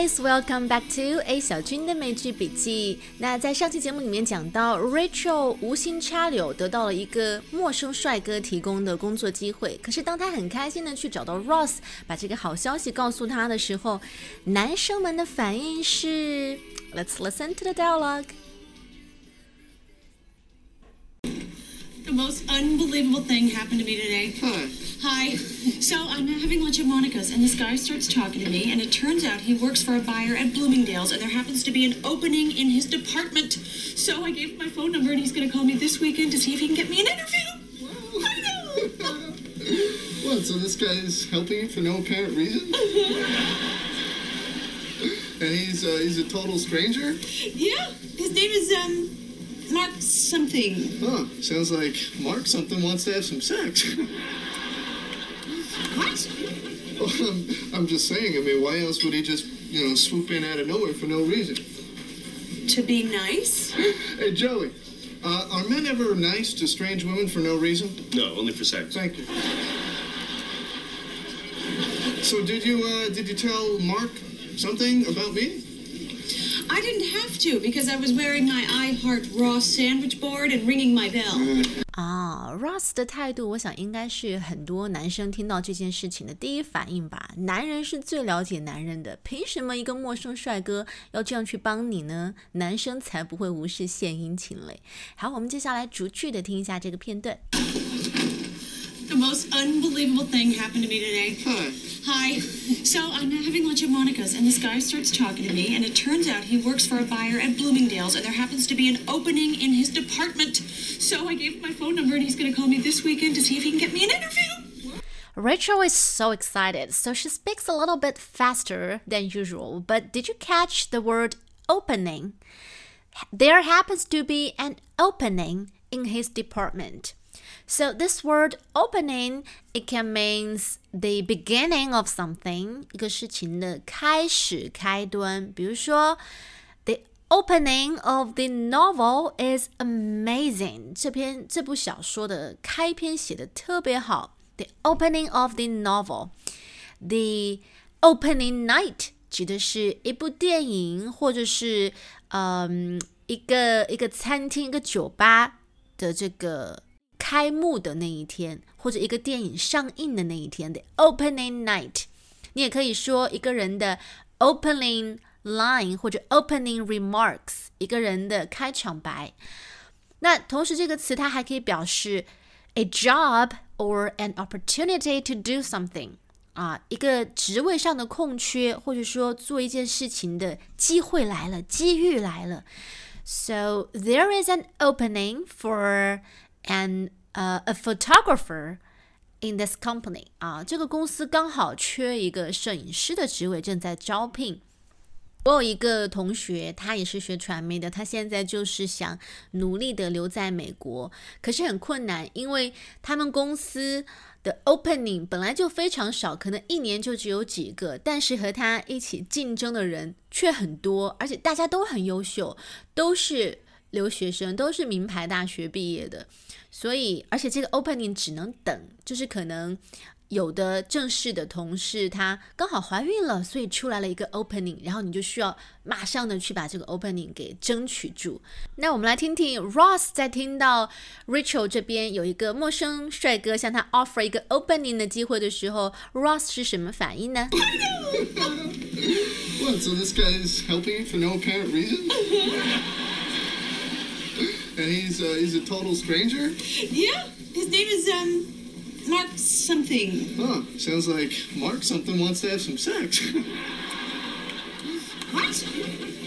guys, welcome back to A 小军的美剧笔记。那在上期节目里面讲到，Rachel 无心插柳得到了一个陌生帅哥提供的工作机会。可是当他很开心的去找到 Ross，把这个好消息告诉他的时候，男生们的反应是：Let's listen to the dialogue. The most unbelievable thing happened to me today. Hi. Hi. So I'm having lunch at Monica's, and this guy starts talking to me, and it turns out he works for a buyer at Bloomingdale's, and there happens to be an opening in his department. So I gave him my phone number, and he's going to call me this weekend to see if he can get me an interview. I know. What? So this guy's helping you for no apparent reason? and he's uh, he's a total stranger. Yeah. His name is um Mark something. Huh? Sounds like Mark something wants to have some sex. What? Well, I'm, I'm just saying. I mean, why else would he just you know swoop in out of nowhere for no reason? To be nice? Hey, Joey. Uh, are men ever nice to strange women for no reason? No, only for sex. Thank you. So did you uh, did you tell Mark something about me? I didn't have to because I was wearing my I Heart Raw sandwich board and ringing my bell. 啊，Ross 的态度，我想应该是很多男生听到这件事情的第一反应吧。男人是最了解男人的，凭什么一个陌生帅哥要这样去帮你呢？男生才不会无事献殷勤嘞。好，我们接下来逐句的听一下这个片段。The most unbelievable thing happened to me today. Hi. Hi. So I'm having lunch at Monica's, and this guy starts talking to me, and it turns out he works for a buyer at Bloomingdale's, and there happens to be an opening in his department. So I gave him my phone number, and he's going to call me this weekend to see if he can get me an interview. Rachel is so excited, so she speaks a little bit faster than usual. But did you catch the word opening? There happens to be an opening in his department. So this word opening, it can means the beginning of something, 一个事情的开始、开端。比如说，The opening of the novel is amazing。这篇这部小说的开篇写的特别好。The opening of the novel, the opening night 指的是一部电影，或者是嗯一个一个餐厅、一个酒吧的这个 开幕的那一天，或者一个电影上映的那一天的 opening night。你也可以说一个人的 opening line 或者 opening remarks，一个人的开场白。那同时，这个词它还可以表示 a job or an opportunity to do something 啊，一个职位上的空缺，或者说做一件事情的机会来了，机遇来了。So there is an opening for an uh, a photographer in this company. 啊，这个公司刚好缺一个摄影师的职位，正在招聘。我有一个同学，他也是学传媒的，他现在就是想努力的留在美国，可是很困难，因为他们公司的 opening 本来就非常少，可能一年就只有几个，但是和他一起竞争的人却很多，而且大家都很优秀，都是留学生，都是名牌大学毕业的，所以而且这个 opening 只能等，就是可能。有的正式的同事，她刚好怀孕了，所以出来了一个 opening，然后你就需要马上的去把这个 opening 给争取住。那我们来听听 Ross 在听到 Rachel 这边有一个陌生帅哥向他 offer 一个 opening 的机会的时候，Ross 是什么反应呢？What? So this guy is helping for no apparent reason? and he's uh, he's a total stranger. Yeah. His name is um Mark something. Huh? Sounds like Mark something wants to have some sex. What?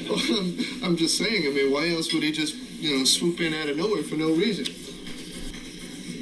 Well, I'm, I'm just saying. I mean, why else would he just you know swoop in out of nowhere for no reason?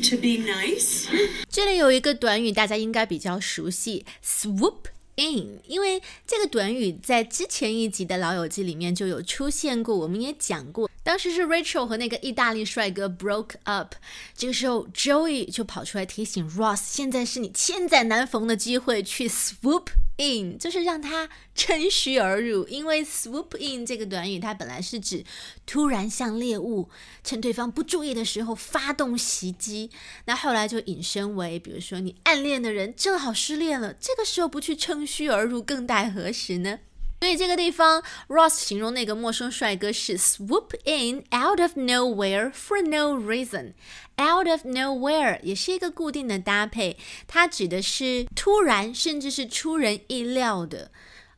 To be nice? 这里有一个短语，大家应该比较熟悉，swoop 因为这个短语在之前一集的《老友记》里面就有出现过，我们也讲过。当时是 Rachel 和那个意大利帅哥 broke up，这个时候 Joey 就跑出来提醒 Ross，现在是你千载难逢的机会去 swoop in，就是让他趁虚而入。因为 swoop in 这个短语，它本来是指突然像猎物趁对方不注意的时候发动袭击，那后来就引申为，比如说你暗恋的人正好失恋了，这个时候不去趁虚而入，更待何时呢？所以这个地方，Ross 形容那个陌生帅哥是 swoop in out of nowhere for no reason。out of nowhere 也是一个固定的搭配，它指的是突然，甚至是出人意料的，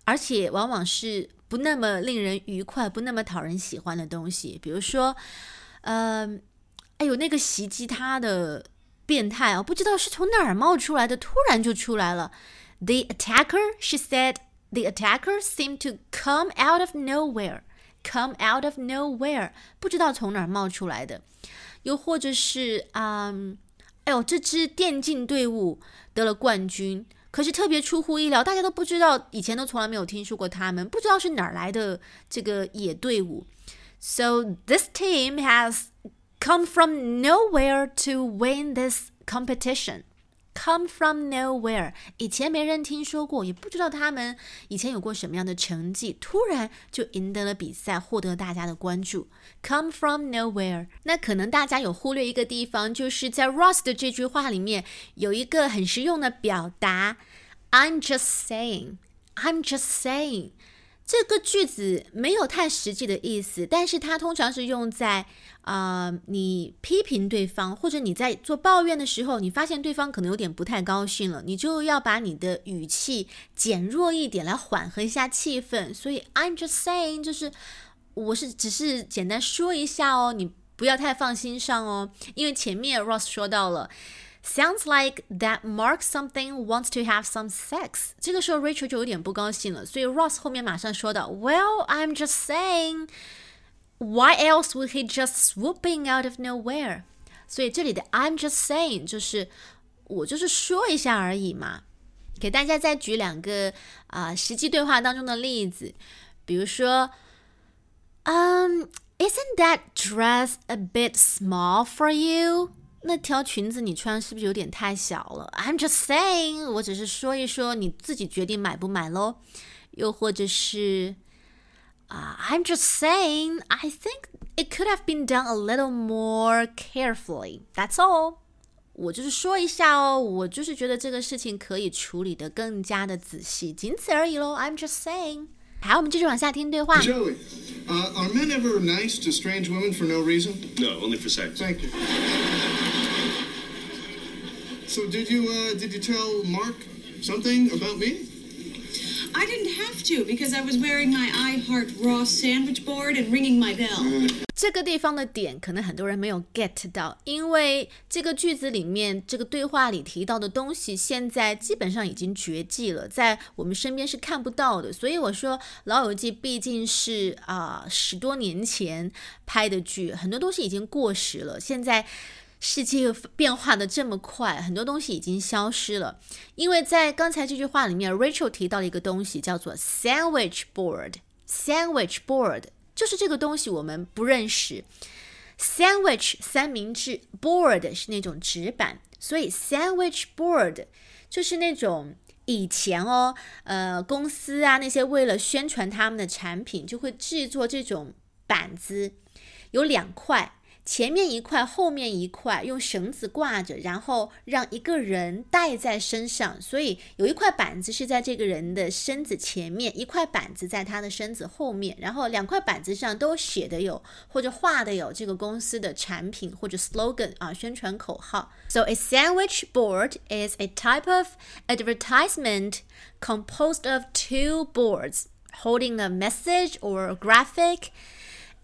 而且往往是不那么令人愉快、不那么讨人喜欢的东西。比如说，呃，哎呦，那个袭击他的变态啊，不知道是从哪儿冒出来的，突然就出来了。The attacker, she said. The attacker seemed to come out of nowhere. Come out of nowhere，不知道从哪儿冒出来的。又或者是，嗯，哎呦，这支电竞队伍得了冠军，可是特别出乎意料，大家都不知道，以前都从来没有听说过他们，不知道是哪儿来的这个野队伍。So this team has come from nowhere to win this competition. Come from nowhere，以前没人听说过，也不知道他们以前有过什么样的成绩，突然就赢得了比赛，获得大家的关注。Come from nowhere，那可能大家有忽略一个地方，就是在 Ross 的这句话里面有一个很实用的表达，I'm just saying，I'm just saying。这个句子没有太实际的意思，但是它通常是用在啊，你批评对方，或者你在做抱怨的时候，你发现对方可能有点不太高兴了，你就要把你的语气减弱一点，来缓和一下气氛。所以 I'm just saying，就是我是只是简单说一下哦，你不要太放心上哦，因为前面 Ross 说到了。Sounds like that Mark something wants to have some sex。这个时候 Rachel 就有点不高兴了，所以 Ross 后面马上说道：“Well, I'm just saying, why else would he just swooping out of nowhere？” 所以这里的 "I'm just saying" 就是我就是说一下而已嘛。给大家再举两个啊、呃、实际对话当中的例子，比如说，嗯、um,，Isn't that dress a bit small for you？ 那条裙子你穿是不是有点太小了？I'm just saying，我只是说一说，你自己决定买不买喽。又或者是啊、uh,，I'm just saying，I think it could have been done a little more carefully. That's all。我就是说一下哦，我就是觉得这个事情可以处理的更加的仔细，仅此而已喽。I'm just saying。好，我们继续往下听对话。 Joey, uh, are men ever nice to strange women for no reason? No, only for sex. Thank you. So did you uh, did you tell Mark something about me? I didn't have to because I was wearing my I Heart Raw sandwich board and ringing my bell. 这个地方的点可能很多人没有 get 到，因为这个句子里面这个对话里提到的东西，现在基本上已经绝迹了，在我们身边是看不到的。所以我说《老友记》毕竟是啊、呃、十多年前拍的剧，很多东西已经过时了。现在世界变化的这么快，很多东西已经消失了。因为在刚才这句话里面，Rachel 提到了一个东西，叫做 sandwich board。sandwich board 就是这个东西我们不认识。sandwich 三明治，board 是那种纸板，所以 sandwich board 就是那种以前哦，呃，公司啊那些为了宣传他们的产品，就会制作这种板子，有两块。前面一块，后面一块，用绳子挂着，然后让一个人带在身上。所以有一块板子是在这个人的身子前面，一块板子在他的身子后面，然后两块板子上都写的有或者画的有这个公司的产品或者 slogan 啊，宣传口号。So a sandwich board is a type of advertisement composed of two boards holding a message or graphic.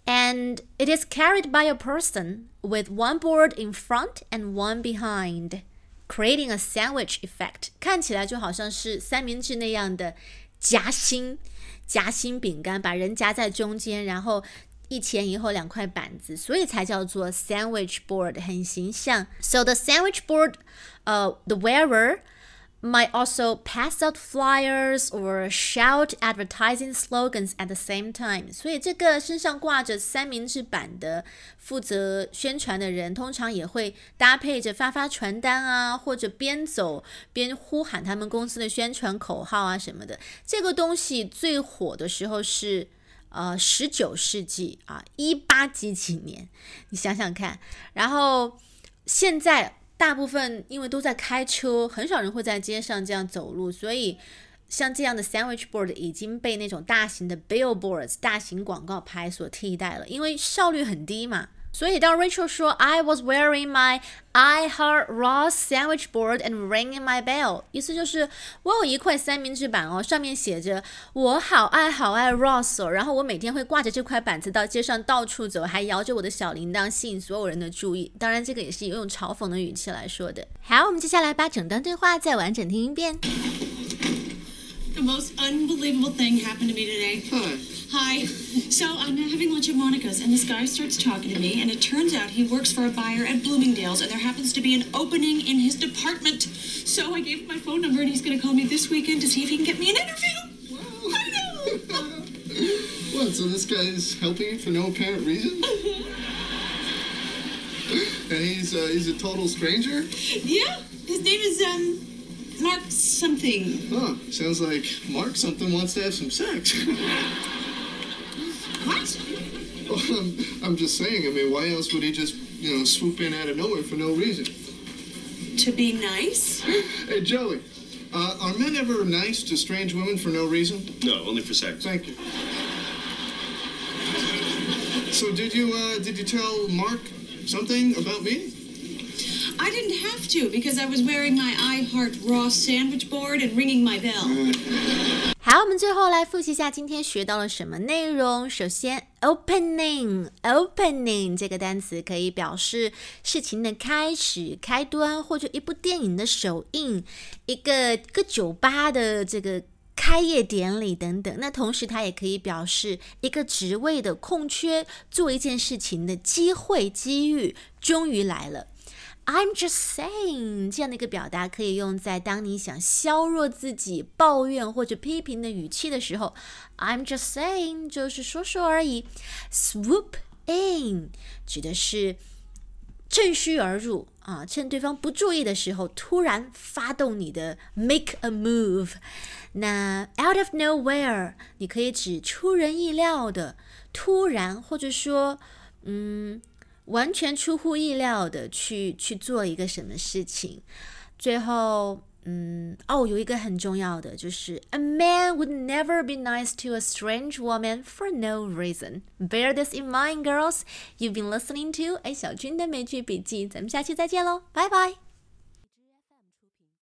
and it is carried by a person with one board in front and one behind, creating a sandwich effect. 看起来就好像是三明治那样的夹心，夹心饼干，把人夹在中间，然后一前一后两块板子，所以才叫做 sandwich board，很形象。So the sandwich board, uh, the wearer Might also pass out flyers or shout advertising slogans at the same time。所以这个身上挂着三明治板的负责宣传的人，通常也会搭配着发发传单啊，或者边走边呼喊他们公司的宣传口号啊什么的。这个东西最火的时候是呃十九世纪啊，一八几几年，你想想看。然后现在。大部分因为都在开车，很少人会在街上这样走路，所以像这样的 sandwich board 已经被那种大型的 billboards 大型广告牌所替代了，因为效率很低嘛。所以当 Rachel 说 I was wearing my I Heart Ross sandwich board and ringing my bell，意思就是我有一块三明治板哦，上面写着我好爱好爱 Ross 哦，然后我每天会挂着这块板子到街上到处走，还摇着我的小铃铛，吸引所有人的注意。当然，这个也是用嘲讽的语气来说的。好，我们接下来把整段对话再完整听一遍。Most unbelievable thing happened to me today. Hi. Hi. So I'm having lunch at Monica's, and this guy starts talking to me, and it turns out he works for a buyer at Bloomingdale's, and there happens to be an opening in his department. So I gave him my phone number, and he's going to call me this weekend to see if he can get me an interview. I know. What? So this guy's helping you for no apparent reason? and he's uh, he's a total stranger. yeah, his name is um Mark something. Huh? Sounds like Mark something wants to have some sex. What? Well, I'm, I'm just saying. I mean, why else would he just you know swoop in out of nowhere for no reason? To be nice? Hey, Joey. Uh, are men ever nice to strange women for no reason? No, only for sex. Thank you. So did you uh, did you tell Mark something about me? I didn't have to because I was wearing my I Heart Ross sandwich board and ringing my bell. 好，我们最后来复习一下今天学到了什么内容。首先，opening，opening 这个单词可以表示事情的开始、开端，或者一部电影的首映，一个个酒吧的这个开业典礼等等。那同时，它也可以表示一个职位的空缺，做一件事情的机会、机遇终于来了。I'm just saying 这样的一个表达可以用在当你想削弱自己、抱怨或者批评的语气的时候。I'm just saying 就是说说而已。Swoop in 指的是趁虚而入啊，趁对方不注意的时候，突然发动你的 make a move。那 out of nowhere 你可以指出人意料的、突然，或者说嗯。完全出乎意料的去去做一个什么事情，最后，嗯，哦，有一个很重要的就是 a man would never be nice to a strange woman for no reason. Bear this in mind, girls. You've been listening to 哎小军的美剧笔记，咱们下期再见喽，拜拜。